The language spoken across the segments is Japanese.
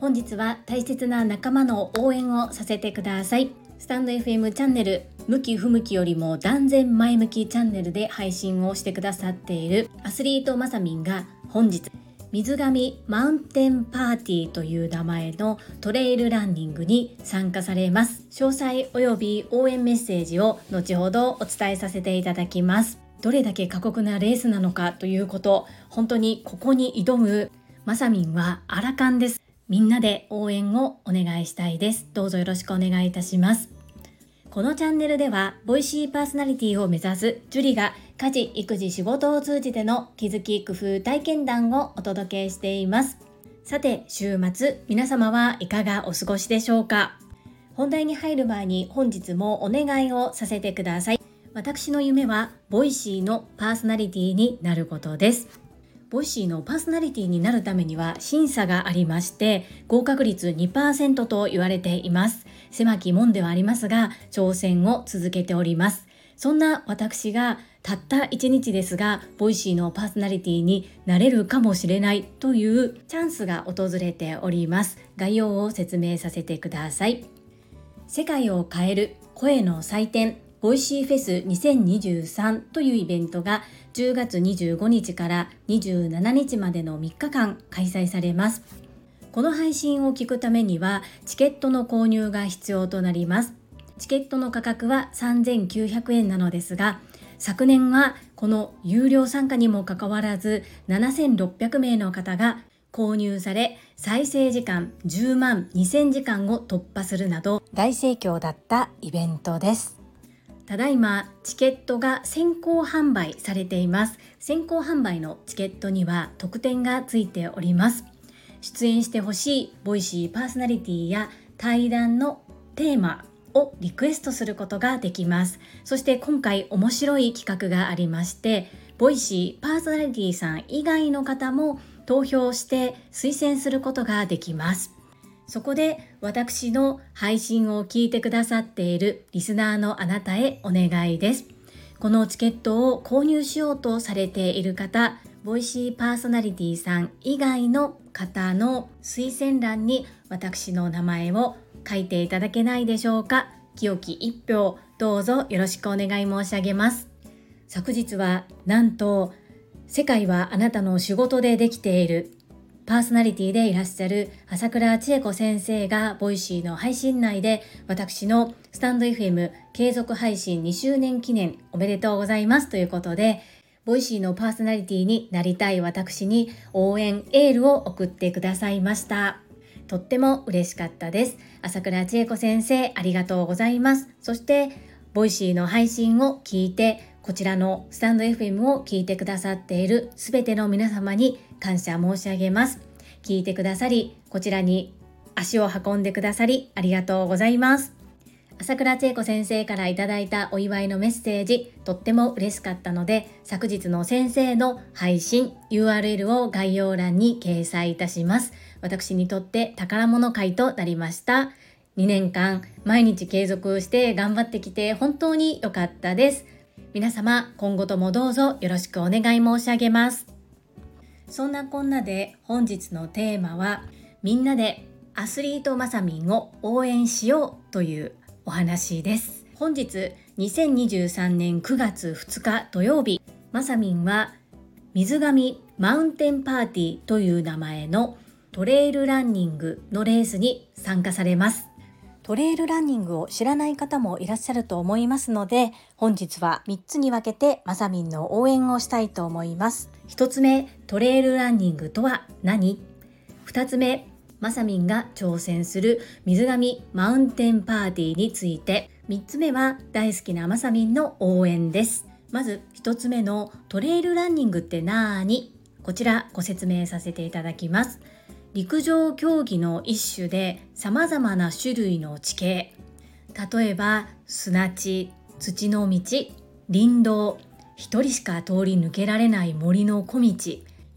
本日は大切な仲間の応援をさせてください。スタンド FM チャンネル向き不向きよりも断然前向きチャンネルで配信をしてくださっているアスリートまさみんが本日水上マウンテンパーティーという名前のトレイルランニングに参加されます。詳細及び応援メッセージを後ほどお伝えさせていただきます。どれだけ過酷なレースなのかということ本当にここに挑むまさみんはアラカンですみんなで応援をお願いしたいです。どうぞよろしくお願いいたします。このチャンネルでは、ボイシーパーソナリティを目指すジュリが家事、育児、仕事を通じての気づき、工夫、体験談をお届けしています。さて、週末、皆様はいかがお過ごしでしょうか？本題に入る前に本日もお願いをさせてください。私の夢は、ボイシーのパーソナリティになることです。ボイシーのパーソナリティになるためには審査がありまして合格率2%と言われています。狭き門ではありますが挑戦を続けております。そんな私がたった1日ですがボイシーのパーソナリティになれるかもしれないというチャンスが訪れております。概要を説明させてください。世界を変える声の祭典。ボイシーフェス2023というイベントが10月25日から27日までの3日間開催されます。この配信を聞くためにはチケットの購入が必要となります。チケットの価格は3900円なのですが、昨年はこの有料参加にもかかわらず7600名の方が購入され再生時間10万2000時間を突破するなど大盛況だったイベントです。ただいまチケットが先行販売されています。先行販売のチケットには特典がついております。出演してほしいボイシーパーソナリティや対談のテーマをリクエストすることができます。そして今回面白い企画がありましてボイシーパーソナリティさん以外の方も投票して推薦することができます。そこで私の配信を聞いてくださっているリスナーのあなたへお願いです。このチケットを購入しようとされている方、ボイシーパーソナリティさん以外の方の推薦欄に私の名前を書いていただけないでしょうか。清き一票、どうぞよろしくお願い申し上げます。昨日はなんと世界はあなたの仕事でできているパーソナリティでいらっしゃる朝倉千恵子先生がボイシーの配信内で私のスタンド FM 継続配信2周年記念おめでとうございますということでボイシーのパーソナリティになりたい私に応援エールを送ってくださいました。とっても嬉しかったです。朝倉千恵子先生ありがとうございます。そしてボイシーの配信を聞いてこちらのスタンド FM を聞いてくださっているすべての皆様に感謝申し上げます。聞いてくださり、こちらに足を運んでくださりありがとうございます。朝倉千恵子先生からいただいたお祝いのメッセージ、とっても嬉しかったので、昨日の先生の配信 URL を概要欄に掲載いたします。私にとって宝物会となりました。2年間毎日継続して頑張ってきて本当に良かったです。皆様今後ともどうぞよろしくお願い申し上げます。そんなこんなで本日のテーマはみんなでアスリートマサミンを応援しようというお話です。本日2023年9月2日土曜日、マサミンは水上マウンテンパーティーという名前のトレイルランニングのレースに参加されます。トレイルランニングを知らない方もいらっしゃると思いますので、本日は3つに分けてまさみんの応援をしたいと思います。1つ目、トレイルランニングとは何 ?2 つ目、まさみんが挑戦する水上マウンテンパーティーについて、3つ目は大好きなまさみんの応援です。まず1つ目のトレイルランニングってなーに？こちらご説明させていただきます。陸上競技の一種で様々な種類の地形。例えば砂地土の道林道。一人しか通り抜けられない森の小道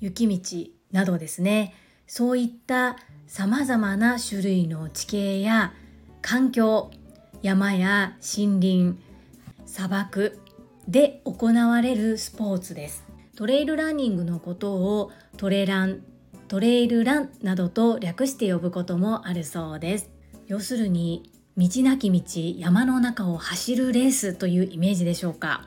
雪道などですね。そういった様々な種類の地形や環境山や森林砂漠で行われるスポーツです。トレイルランニングのことをトレラントレイルランなどと略して呼ぶこともあるそうです。要するに道なき道山の中を走るレースというイメージでしょうか。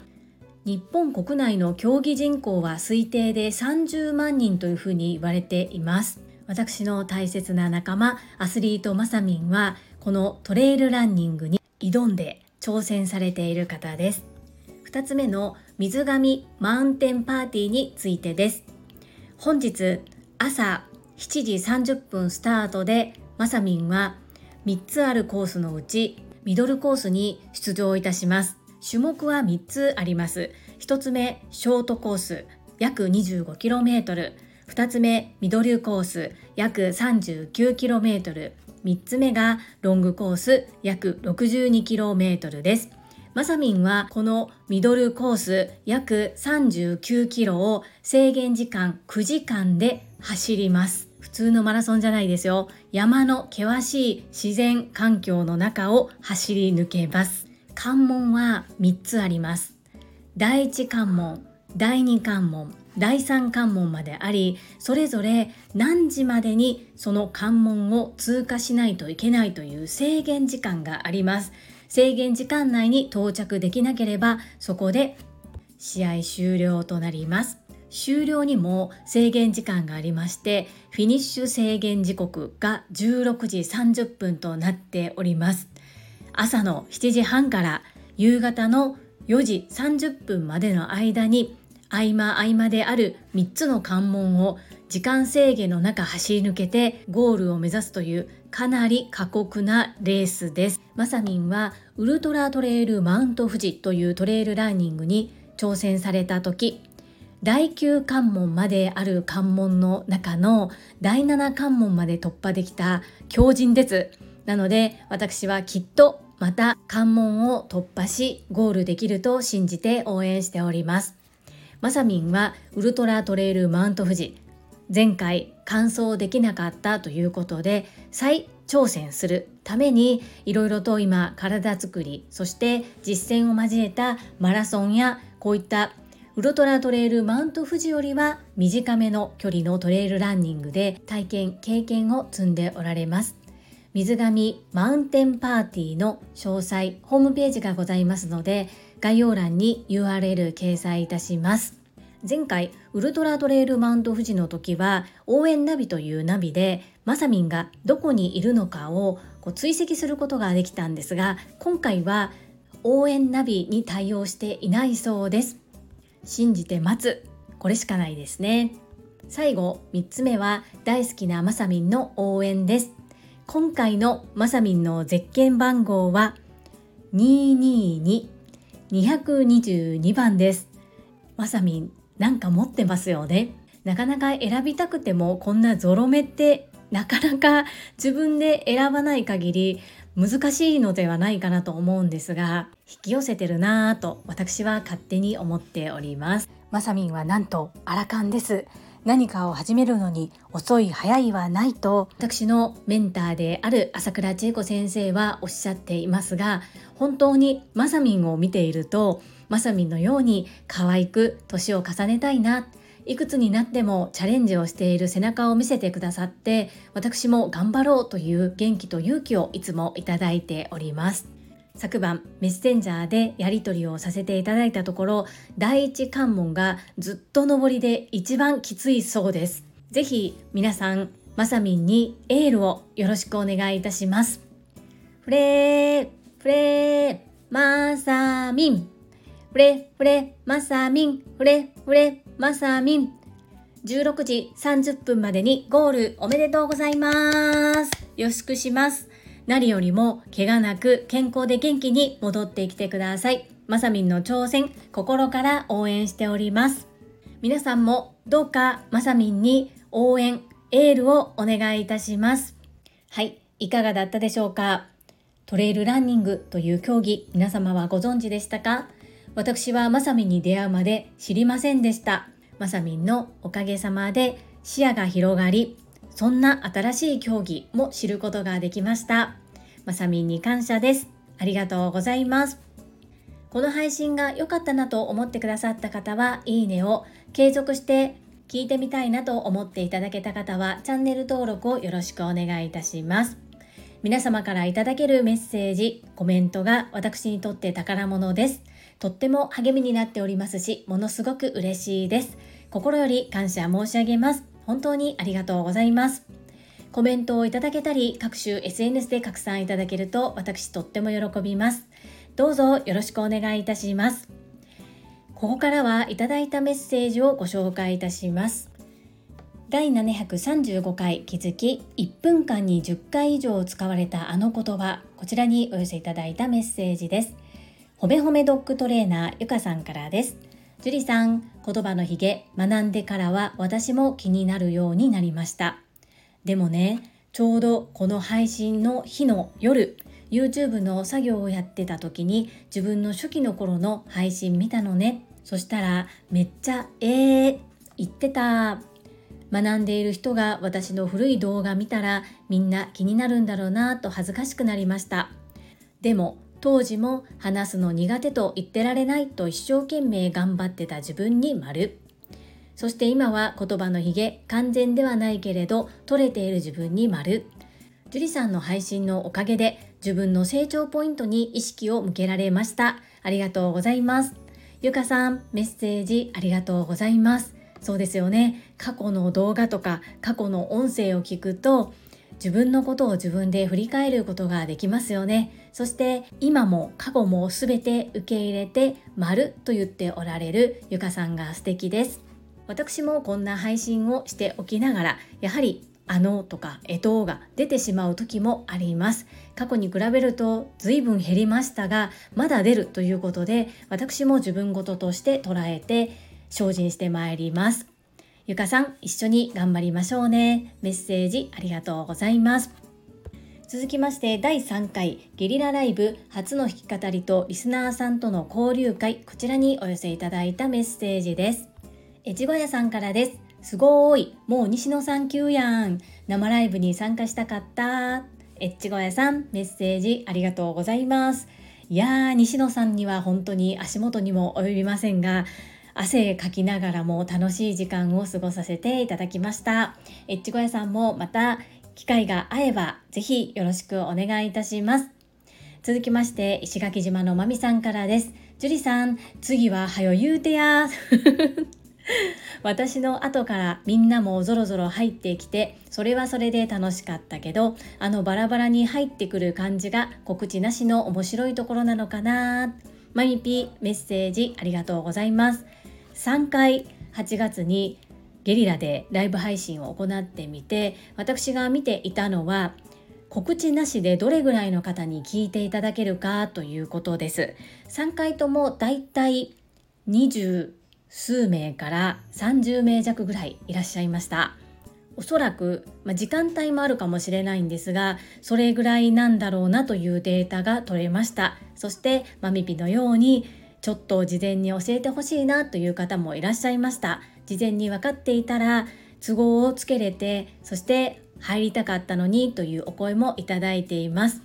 日本国内の競技人口は推定で30万人というふうに言われています。私の大切な仲間アスリートまさみんはこのトレイルランニングに挑んで挑戦されている方です。2つ目の水上マウンテンパーティーについてです。本日朝7時30分スタートでまさみんは3つあるコースのうちミドルコースに出場いたします。種目は3つあります。1つ目ショートコース約 25km 2つ目ミドルコース約 39km 3つ目がロングコース約 62km です。まさみんはこのミドルコース約 39km を制限時間9時間で走ります。普通のマラソンじゃないですよ。山の険しい自然環境の中を走り抜けます。関門は3つあります。第1関門第2関門第3関門までありそれぞれ何時までにその関門を通過しないといけないという制限時間があります。制限時間内に到着できなければそこで試合終了となります。終了にも制限時間がありましてフィニッシュ制限時刻が16時30分となっております朝の7時半から夕方の4時30分までの間に合間合間である3つの関門を時間制限の中走り抜けてゴールを目指すというかなり過酷なレースです。まさみんはウルトラトレイルマウント富士というトレイルランニングに挑戦された時第9関門まである関門の中の第7関門まで突破できた強靭です。なので私はきっとまた関門を突破しゴールできると信じて応援しておりますまさみんはウルトラトレイルマウント富士前回完走できなかったということで再挑戦するためにいろいろと今体づくりそして実践を交えたマラソンやこういったウルトラトレイルマウント富士よりは短めの距離のトレイルランニングで体験経験を積んでおられます。水上マウンテンパーティーの詳細ホームページがございますので概要欄に URL 掲載いたします前回ウルトラトレイルマウント富士の時は応援ナビというナビでまさみんがどこにいるのかをこう追跡することができたんですが今回は応援ナビに対応していないそうです。信じて待つこれしかないですね最後3つ目は大好きなまさみんの応援です今回のまさみんのゼッケン番号は222-222番です。まさみん、なんか持ってますよね。なかなか選びたくてもこんなゾロ目ってなかなか自分で選ばない限り難しいのではないかなと思うんですが引き寄せてるなぁと私は勝手に思っております。まさみんはなんとアラカンです。何かを始めるのに遅い早いはないと。私のメンターである朝倉千恵子先生はおっしゃっていますが本当にまさみんを見ているとまさみんのように可愛く年を重ねたいないくつになってもチャレンジをしている背中を見せてくださって私も頑張ろうという元気と勇気をいつもいただいております。昨晩メッセンジャーでやり取りをさせていただいたところ第一関門がずっと上りで一番きついそうです。ぜひ皆さんまさみんにエールをよろしくお願いいたします。フレーフレーまさみん。フレフレまさみん。フレフレまさみん16時30分までにゴールおめでとうございますよろしくします何よりも怪我なく健康で元気に戻ってきてください。まさみんの挑戦、心から応援しております。皆さんもどうかまさみんに応援、エールをお願いいたします。はい、いかがだったでしょうか？トレイルランニングという競技、皆様はご存知でしたか？私はまさみに出会うまで知りませんでした。まさみんのおかげさまで視野が広がり、そんな新しい競技も知ることができました。まさみんに感謝です。ありがとうございます。この配信が良かったなと思ってくださった方は、いいねを、継続して聞いてみたいなと思っていただけた方はチャンネル登録をよろしくお願いいたします皆様からいただけるメッセージコメントが私にとって宝物ですとっても励みになっておりますしものすごく嬉しいです。心より感謝申し上げます。本当にありがとうございます。コメントをいただけたり各種 SNS で拡散いただけると私とっても喜びます。どうぞよろしくお願いいたします。ここからはいただいたメッセージをご紹介いたします。第735回気づき1分間に10回以上使われたあの言葉こちらにお寄せいただいたメッセージです。ほめほめドッグトレーナーゆかさんからです。樹里さん言葉のひげ学んでからは私も気になるようになりました。でもねちょうどこの配信の日の夜 YouTube の作業をやってた時に自分の初期の頃の配信見たのね。そしたらめっちゃえー言ってた。学んでいる人が私の古い動画見たらみんな気になるんだろうなと恥ずかしくなりました。でも当時も話すの苦手と言ってられないと一生懸命頑張ってた自分に丸。そして今は言葉のひげ完全ではないけれど取れている自分に丸。樹里さんの配信のおかげで自分の成長ポイントに意識を向けられました。ありがとうございます。ゆかさんメッセージありがとうございます。そうですよね。過去の動画とか過去の音声を聞くと自分のことを自分で振り返ることができますよね。そして今も過去も全て受け入れて丸と言っておられるゆかさんが素敵です。私もこんな配信をしておきながらやはりあのとかえとが出てしまう時もあります。過去に比べると随分減りましたがまだ出るということで私も自分事として捉えて精進してまいります。ゆかさん一緒に頑張りましょうね。メッセージありがとうございます。続きまして第3回ゲリラライブ初の弾き語りとリスナーさんとの交流会。こちらにお寄せいただいたメッセージです。越後屋さんからです。すごーい。もう西野さん級やん。生ライブに参加したかった。エッチゴヤさんメッセージありがとうございます。いやー西野さんには本当に足元にも及びませんが汗かきながらも楽しい時間を過ごさせていただきました。エッチゴヤさんもまた機会が合えばぜひよろしくお願いいたします。続きまして石垣島のまみさんからです。樹里さん次ははよ言うてや。私の後からみんなもぞろぞろ入ってきてそれはそれで楽しかったけどあのバラバラに入ってくる感じが告知なしの面白いところなのかな。マミピメッセージありがとうございます。3回8月にゲリラでライブ配信を行ってみて私が見ていたのは告知なしでどれぐらいの方に聞いていただけるかということです。3回ともだいたい20数名から30名弱ぐらいいらっしゃいました。おそらく、まあ、時間帯もあるかもしれないんですがそれぐらいなんだろうなというデータが取れました。そしてマミピのようにちょっと事前に教えてほしいなという方もいらっしゃいました。事前に分かっていたら都合をつけれてそして入りたかったのにというお声もいただいています。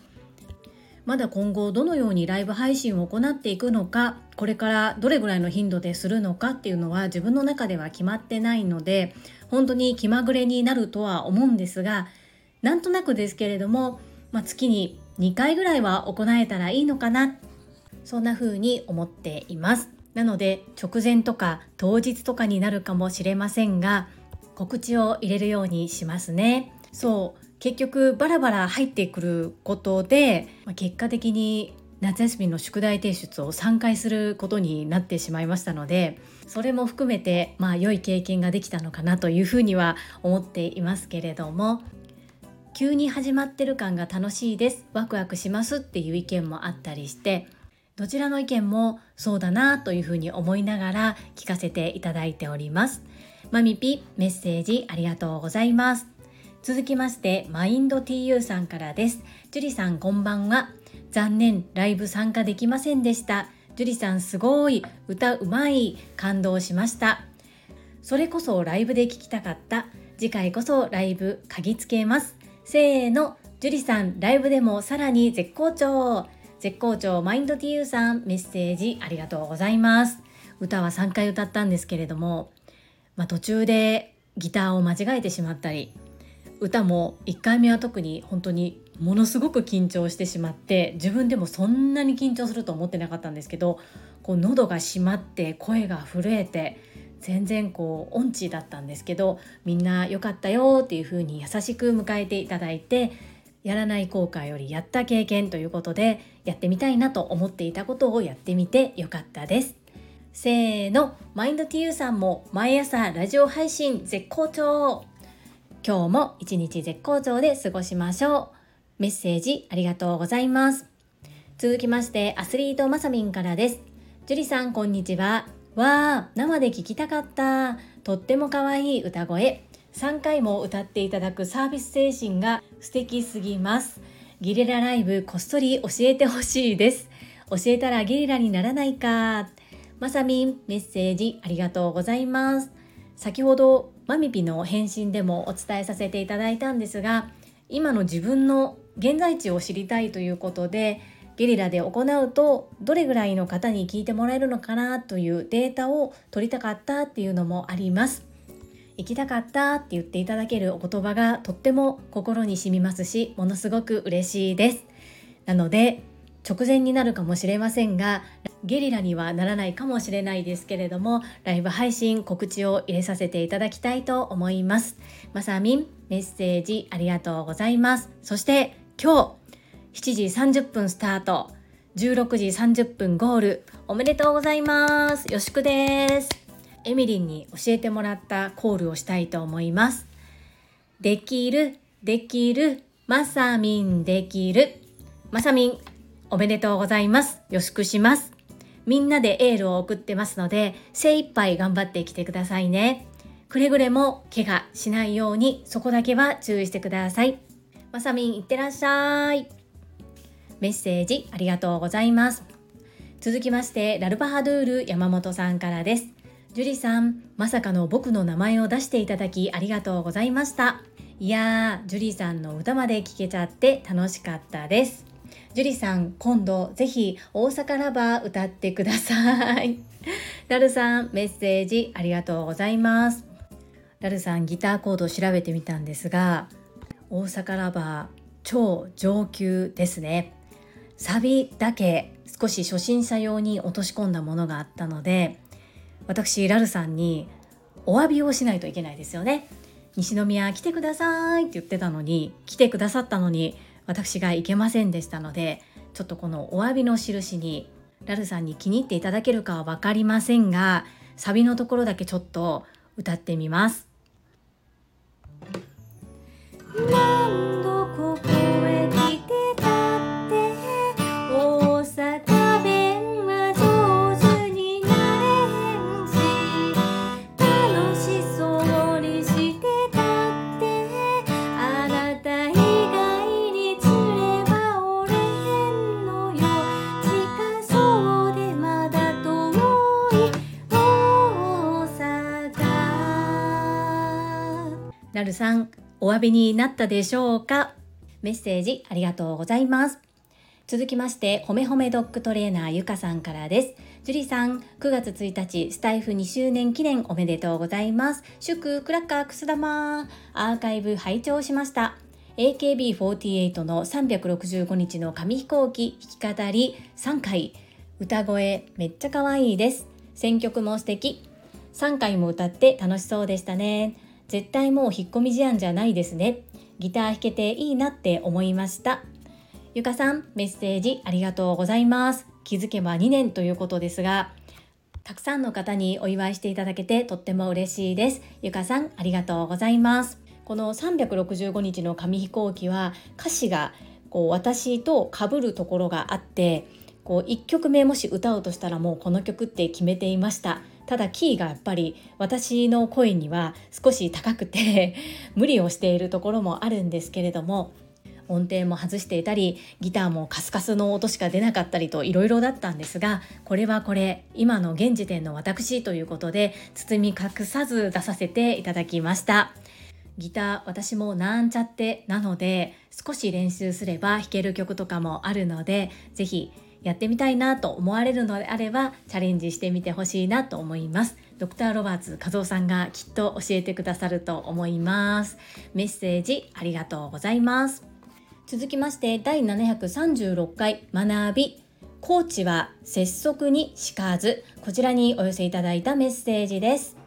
まだ今後どのようにライブ配信を行っていくのかこれからどれぐらいの頻度でするのかっていうのは自分の中では決まってないので本当に気まぐれになるとは思うんですがなんとなくですけれども、まあ、月に2回ぐらいは行えたらいいのかなそんな風に思っています。なので直前とか当日とかになるかもしれませんが告知を入れるようにしますね。そう。結局バラバラ入ってくることで、まあ、結果的に夏休みの宿題提出を3回することになってしまいましたのでそれも含めてまあ良い経験ができたのかなというふうには思っていますけれども急に始まってる感が楽しいです。ワクワクしますっていう意見もあったりしてどちらの意見もそうだなというふうに思いながら聞かせていただいております。マミピメッセージありがとうございます。続きましてマインド TU さんからです。樹里さんこんばんは。残念ライブ参加できませんでした。樹里さんすごい歌うまい。感動しました。それこそライブで聴きたかった。次回こそライブ鍵つけます。せーの。樹里さんライブでもさらに絶好調。絶好調マインド TU さんメッセージありがとうございます。歌は3回歌ったんですけれどもまあ、途中でギターを間違えてしまったり歌も1回目は特に本当にものすごく緊張してしまって自分でもそんなに緊張すると思ってなかったんですけどこう喉が閉まって声が震えて全然こう音痴だったんですけどみんな良かったよっていう風に優しく迎えていただいてやらない後悔よりやった経験ということでやってみたいなと思っていたことをやってみてよかったです。せーの、マインド TU さんも毎朝ラジオ配信絶好調今日も一日絶好調で過ごしましょう。メッセージありがとうございます。続きましてアスリートまさみんからです。樹里さんこんにちは。わー、生で聞きたかった。とっても可愛い歌声。3回も歌っていただくサービス精神が素敵すぎます。ゲリラライブこっそり教えてほしいです。教えたらゲリラにならないか。まさみん、メッセージありがとうございます。先ほどマミピの返信でもお伝えさせていただいたんですが、今の自分の現在地を知りたいということで、ゲリラで行うとどれぐらいの方に聞いてもらえるのかなというデータを取りたかったっていうのもあります。行きたかったって言っていただけるお言葉がとっても心に染みますしものすごく嬉しいです。なので直前になるかもしれませんがゲリラにはならないかもしれないですけれどもライブ配信告知を入れさせていただきたいと思います。まさみんメッセージありがとうございます。そして今日7時30分スタート。16時30分ゴール。おめでとうございます。よしくです。エミリンに教えてもらったコールをしたいと思います。できる、できる、まさみんできる。まさみん、おめでとうございます。よしくします。みんなでエールを送ってますので、精一杯頑張ってきてくださいね。くれぐれも怪我しないように、そこだけは注意してください。まさみん、いってらっしゃい。メッセージありがとうございます。続きまして、ラルバハドゥール山本さんからです。樹里さん、まさかの僕の名前を出していただきありがとうございました。いやー、樹里さんの歌まで聴けちゃって楽しかったです。樹里さん、今度ぜひ大阪ラバー歌ってください。ラルさん、メッセージありがとうございます。ラルさん、ギターコード調べてみたんですが、大阪ラバー超上級ですね。サビだけ少し初心者用に落とし込んだものがあったので私ラルさんにお詫びをしないといけないですよね西宮来てくださいって言ってたのに来てくださったのに私が行けませんでしたのでちょっとこのお詫びの印にラルさんに気に入っていただけるかは分かりませんがサビのところだけちょっと歌ってみます。なるさん、お詫びになったでしょうか？メッセージありがとうございます。続きまして、ほめほめドッグトレーナーゆかさんからです。樹里さん、9月1日、スタイフ2周年記念おめでとうございます。祝クラッカーくす玉アーカイブ拝聴しました。AKB48 の365日の紙飛行機弾き語り3回。歌声めっちゃ可愛いです。選曲も素敵。3回も歌って楽しそうでしたね。絶対もう引っ込み思案じゃないですね。ギター弾けていいなって思いました。ゆかさん、メッセージありがとうございます。気づけば2年ということですが、たくさんの方にお祝いしていただけてとっても嬉しいです。ゆかさん、ありがとうございます。この365日の紙飛行機は歌詞がこう私と被るところがあってこう1曲目もし歌うとしたらもうこの曲って決めていました。ただキーがやっぱり私の声には少し高くて 無理をしているところもあるんですけれども音程も外していたりギターもカスカスの音しか出なかったりといろいろだったんですがこれはこれ今の現時点の私ということで包み隠さず出させていただきました。ギター私もなんちゃってなので少し練習すれば弾ける曲とかもあるので是非やってみたいなと思われるのであればチャレンジしてみてほしいなと思います。ドクターロバーツ和夫さんがきっと教えてくださると思います。メッセージありがとうございます。続きまして第736回学び。コーチは拙速にしかず。こちらにお寄せいただいたメッセージです。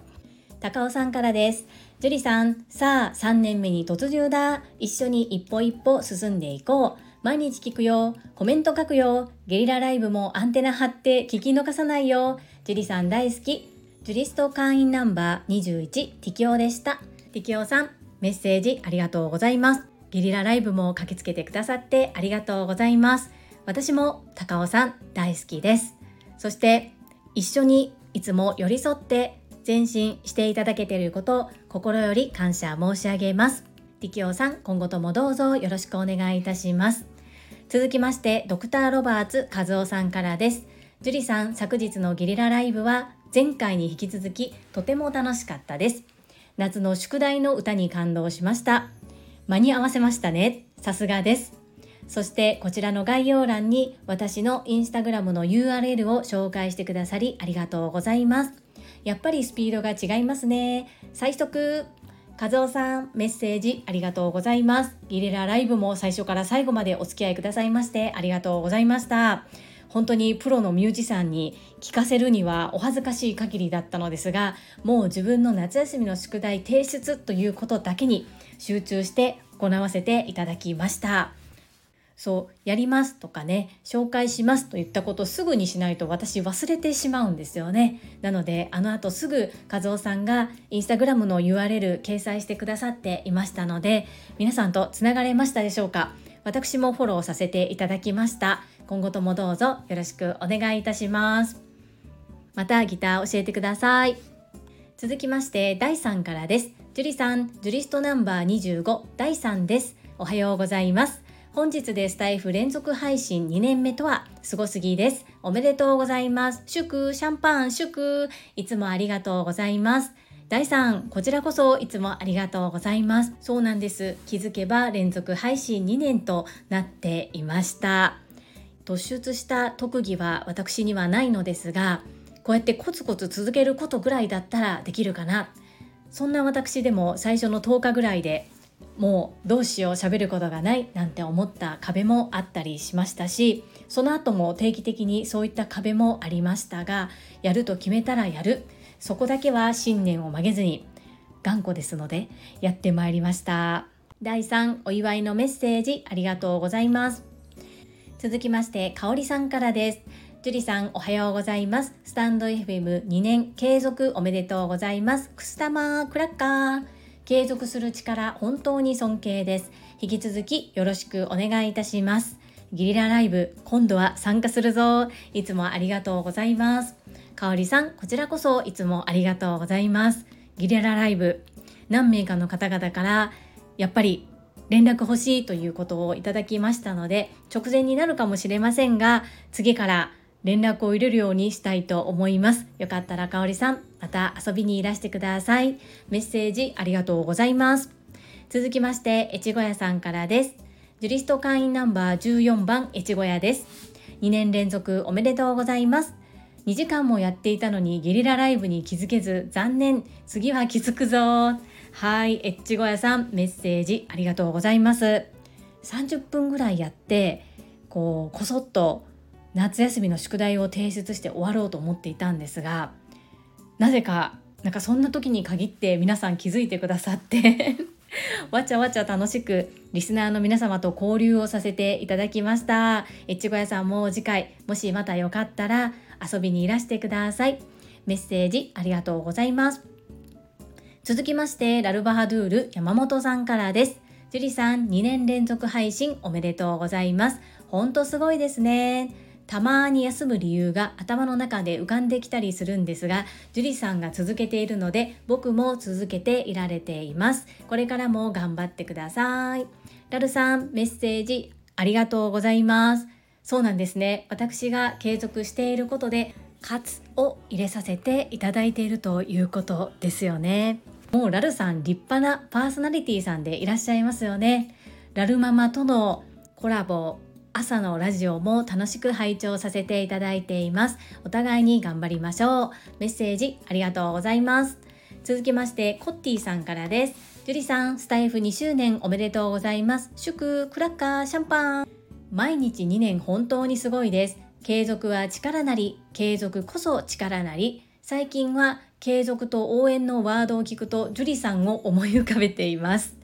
高尾さんからです。樹里さんさあ3年目に突入だ。一緒に一歩一歩進んでいこう。毎日聞くよ。コメント書くよ。ゲリラライブもアンテナ張って聞き逃さないよ。樹里さん大好き。ジュリスト会員ナンバー21ティキオでした。ティキオさんメッセージありがとうございます。ゲリラライブも駆けつけてくださってありがとうございます。私も高尾さん大好きです。そして一緒にいつも寄り添って前進していただけていること心より感謝申し上げます。ティキオさん今後ともどうぞよろしくお願いいたします。続きましてドクターロバーツ和夫さんからです。樹里さん昨日のゲリラライブは前回に引き続きとても楽しかったです。夏の宿題の歌に感動しました。間に合わせましたね。さすがです。そしてこちらの概要欄に私のインスタグラムの URL を紹介してくださりありがとうございます。やっぱりスピードが違いますね。最速。和夫さん、メッセージありがとうございます。ギリラライブも最初から最後までお付き合いくださいましてありがとうございました。本当にプロのミュージシャンに聞かせるにはお恥ずかしい限りだったのですが、もう自分の夏休みの宿題提出ということだけに集中して行わせていただきました。そうやりますとかね紹介しますと言ったことすぐにしないと私忘れてしまうんですよね。なのであの後すぐ和夫さんがインスタグラムの URL 掲載してくださっていましたので皆さんとつながれましたでしょうか？私もフォローさせていただきました。今後ともどうぞよろしくお願いいたします。またギター教えてください。続きまして第3からです。樹里さんジュリストナンバー25第3です。おはようございます。本日でスタイフ連続配信2年目とはすごすぎです。おめでとうございます。祝、シャンパン、祝、いつもありがとうございます。第3、こちらこそいつもありがとうございます。そうなんです。気づけば連続配信2年となっていました。突出した特技は私にはないのですが、こうやってコツコツ続けることぐらいだったらできるかな。そんな私でも最初の10日ぐらいでもうどうしよう喋ることがないなんて思った壁もあったりしましたしその後も定期的にそういった壁もありましたがやると決めたらやる。そこだけは信念を曲げずに頑固ですのでやってまいりました。第3お祝いのメッセージありがとうございます。続きましてかおりさんからです。樹里さんおはようございます。スタンド FM2 年継続おめでとうございます。くす玉クラッカー。継続する力本当に尊敬です。引き続きよろしくお願いいたします。ゲリラライブ今度は参加するぞ。いつもありがとうございます。かおりさんこちらこそいつもありがとうございます。ゲリラライブ何名かの方々からやっぱり連絡欲しいということをいただきましたので直前になるかもしれませんが次から連絡を入れるようにしたいと思います。よかったらかおりさん、また遊びにいらしてください。メッセージありがとうございます。続きまして、越後屋さんからです。ジュリスト会員ナンバー14番、越後屋です。2年連続おめでとうございます。2時間もやっていたのにゲリラライブに気づけず残念次は気づくぞはいエッチゴヤさんメッセージありがとうございます30分ぐらいやってこうこそっと夏休みの宿題を提出して終わろうと思っていたんですがなぜかなんかそんな時に限って皆さん気づいてくださって わちゃわちゃ楽しくリスナーの皆様と交流をさせていただきました。越後屋さんも次回もしまたよかったら遊びにいらしてください。メッセージありがとうございます。続きましてラルバハドゥール山本さんからです。樹里さん2年連続配信おめでとうございます。ほんとすごいですね。たまに休む理由が頭の中で浮かんできたりするんですが樹里さんが続けているので僕も続けていられています。これからも頑張ってください。ラルさんメッセージありがとうございます。そうなんですね。私が継続していることでカツを入れさせていただいているということですよね。もうラルさん立派なパーソナリティさんでいらっしゃいますよね。ラルママとのコラボ朝のラジオも楽しく拝聴させていただいています。お互いに頑張りましょう。メッセージありがとうございます。続きましてコッティさんからです。ジュリさんスタイフ2周年おめでとうございます。祝クラッカーシャンパン。毎日2年本当にすごいです。継続は力なり継続こそ力なり。最近は継続と応援のワードを聞くとジュリさんを思い浮かべています。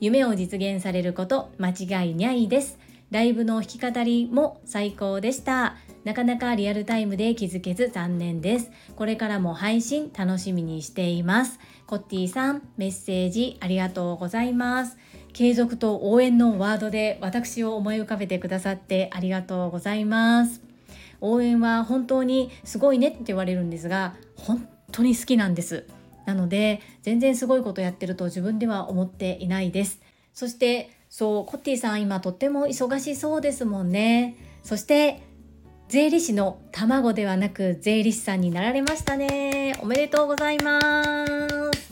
夢を実現されること間違いないです。ライブの弾き語りも最高でした。なかなかリアルタイムで気づけず残念です。これからも配信楽しみにしています。コッティさんメッセージありがとうございます。継続と応援のワードで私を思い浮かべてくださってありがとうございます。応援は本当にすごいねって言われるんですが本当に好きなんです。なので全然すごいことやってると自分では思っていないです。そしてそうコッティさん今とっても忙しそうですもんね。そして税理士の卵ではなく税理士さんになられましたね。おめでとうございます。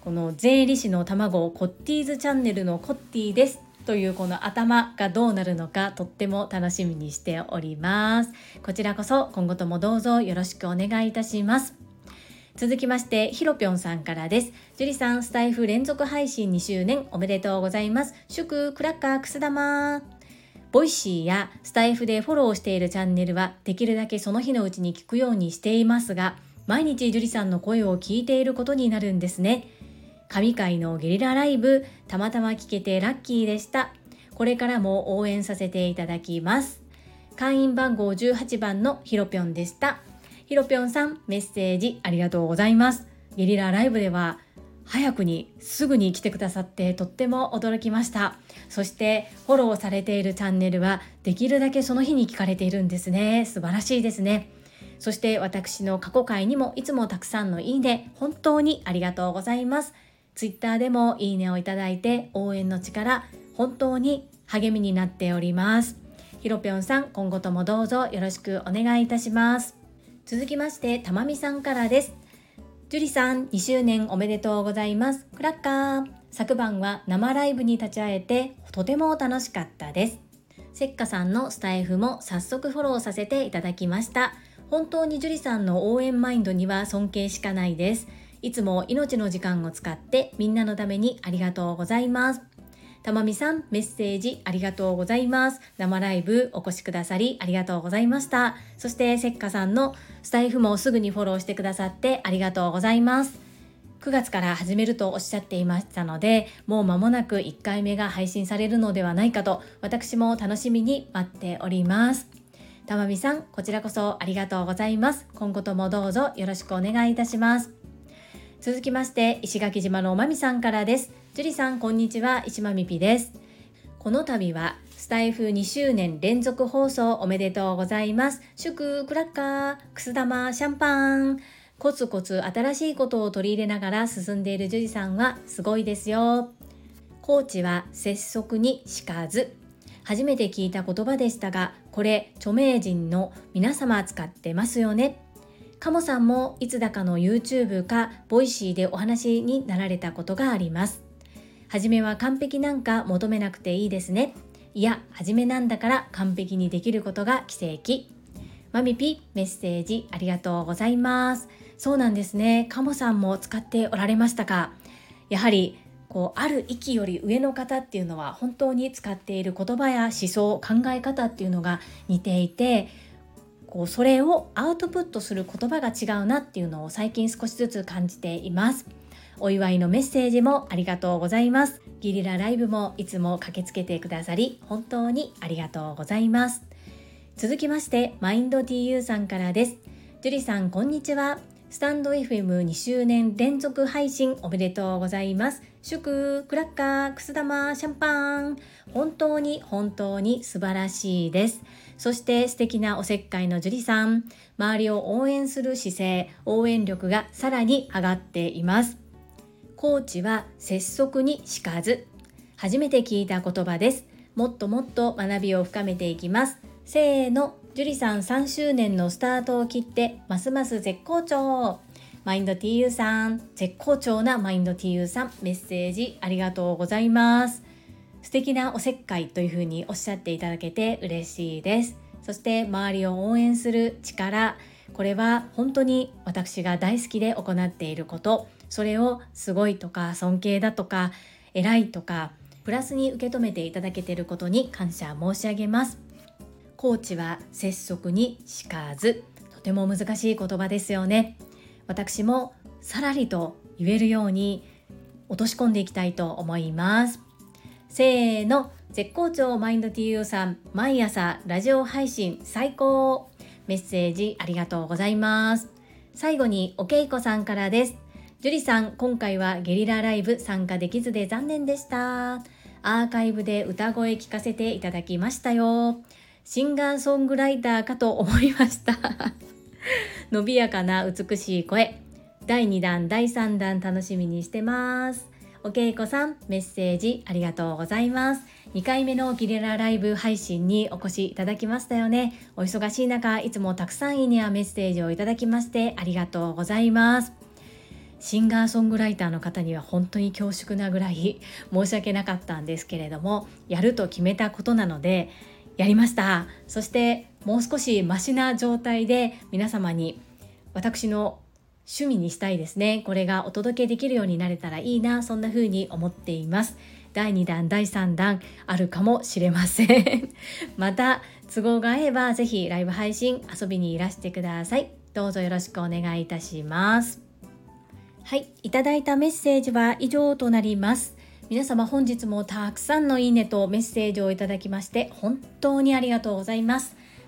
この税理士の卵コッティーズチャンネルのコッティです。というこの頭がどうなるのかとっても楽しみにしております。こちらこそ今後ともどうぞよろしくお願いいたします。続きましてひろぴょんさんからです。樹里さんスタイフ連続配信2周年おめでとうございます。祝クラッカーくす玉。ボイシーやスタイフでフォローしているチャンネルはできるだけその日のうちに聞くようにしていますが毎日樹里さんの声を聞いていることになるんですね。神回のゲリラライブたまたま聞けてラッキーでした。これからも応援させていただきます。会員番号18番のひろぴょんでした。ひろぴょんさんメッセージありがとうございます。ゲリラライブでは早くにすぐに来てくださってとっても驚きました。そしてフォローされているチャンネルはできるだけその日に聞かれているんですね。素晴らしいですね。そして私の過去回にもいつもたくさんのいいね本当にありがとうございます。ツイッターでもいいねをいただいて応援の力本当に励みになっております。ひろぴょんさん今後ともどうぞよろしくお願いいたします。続きましてたまみさんからです。ジュリさん2周年おめでとうございます。クラッカー。昨晩は生ライブに立ち会えてとても楽しかったです。せっかさんのスタイフも早速フォローさせていただきました。本当にジュリさんの応援マインドには尊敬しかないです。いつも命の時間を使ってみんなのためにありがとうございます。たまみさん、メッセージありがとうございます。生ライブお越しくださりありがとうございました。そして、せっかさんのスタイフもすぐにフォローしてくださってありがとうございます。9月から始めるとおっしゃっていましたので、もう間もなく1回目が配信されるのではないかと、私も楽しみに待っております。たまみさん、こちらこそありがとうございます。今後ともどうぞよろしくお願いいたします。続きまして、石垣島のおまみさんからです。樹里さん、こんにちは。石間みぴです。この度は、スタイフ2周年連続放送おめでとうございます。祝クラッカー、くす玉、シャンパン。コツコツ新しいことを取り入れながら進んでいる樹里さんはすごいですよ。コーチは拙速にしかず。初めて聞いた言葉でしたが、これ著名人の皆様使ってますよね。カモさんもいつだかの YouTube かボイシーでお話になられたことがあります。初めは完璧なんか求めなくていいですね。いや、初めなんだから完璧にできることが奇跡。マミピメッセージありがとうございます。そうなんですね。カモさんも使っておられましたか？やはりこうある域より上の方っていうのは本当に使っている言葉や思想考え方っていうのが似ていてこうそれをアウトプットする言葉が違うなっていうのを最近少しずつ感じています。お祝いのメッセージもありがとうございます。ギリラライブもいつも駆けつけてくださり、本当にありがとうございます。続きまして、マインド TU さんからです。ジュリさん、こんにちは。スタンド FM2 周年連続配信おめでとうございます。祝、クラッカー、くす玉、シャンパン。本当に本当に素晴らしいです。そして素敵なおせっかいの樹里さん。周りを応援する姿勢、応援力がさらに上がっています。コーチは拙速にしかず。初めて聞いた言葉です。もっともっと学びを深めていきます。せーの、樹里さん3周年のスタートを切ってますます絶好調マインド TU さん絶好調なマインド TU さんメッセージありがとうございます素敵なおせっかいというふうにおっしゃっていただけて嬉しいです。そして周りを応援する力これは本当に私が大好きで行っていること。それをすごいとか尊敬だとか偉いとかプラスに受け止めていただけていることに感謝申し上げます。コーチは拙速にしかずとても難しい言葉ですよね。私もさらりと言えるように落とし込んでいきたいと思います。せーの。絶好調マインド TU さん毎朝ラジオ配信最高。メッセージありがとうございます。最後におけいこさんからです。樹里さん今回はゲリラライブ参加できずで残念でした。アーカイブで歌声聞かせていただきましたよ。シンガーソングライターかと思いました。伸びやかな美しい声。第2弾第3弾楽しみにしてます。おけいこさんメッセージありがとうございます。2回目のギリラライブ配信にお越しいただきましたよね。お忙しい中いつもたくさんいいねやメッセージをいただきましてありがとうございます。シンガーソングライターの方には本当に恐縮なぐらい申し訳なかったんですけれどもやると決めたことなのでやりました。そしてもう少しマシな状態で皆様に私の趣味にしたいですね。これがお届けできるようになれたらいいなそんな風に思っています。第2弾第3弾あるかもしれません。また都合が合えば是非ライブ配信遊びにいらしてください。どうぞよろしくお願いいたします。はいいただいたメッセージは以上となります。皆様本日もたくさんのいいねとメッセージをいただきまして本当にありがとうございます。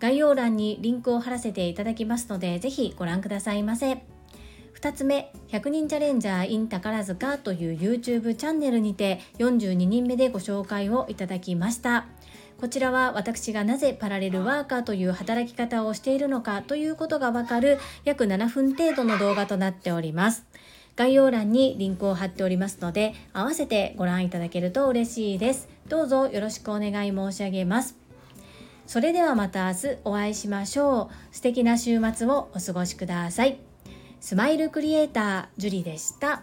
概要欄にリンクを貼らせていただきますので、ぜひご覧くださいませ。2つ目、100人チャレンジャー in 宝塚という YouTube チャンネルにて42人目でご紹介をいただきました。こちらは私がなぜパラレルワーカーという働き方をしているのかということがわかる約7分程度の動画となっております。概要欄にリンクを貼っておりますので、合わせてご覧いただけると嬉しいです。どうぞよろしくお願い申し上げます。それではまた明日お会いしましょう。素敵な週末をお過ごしください。スマイルクリエイター、ジュリでした。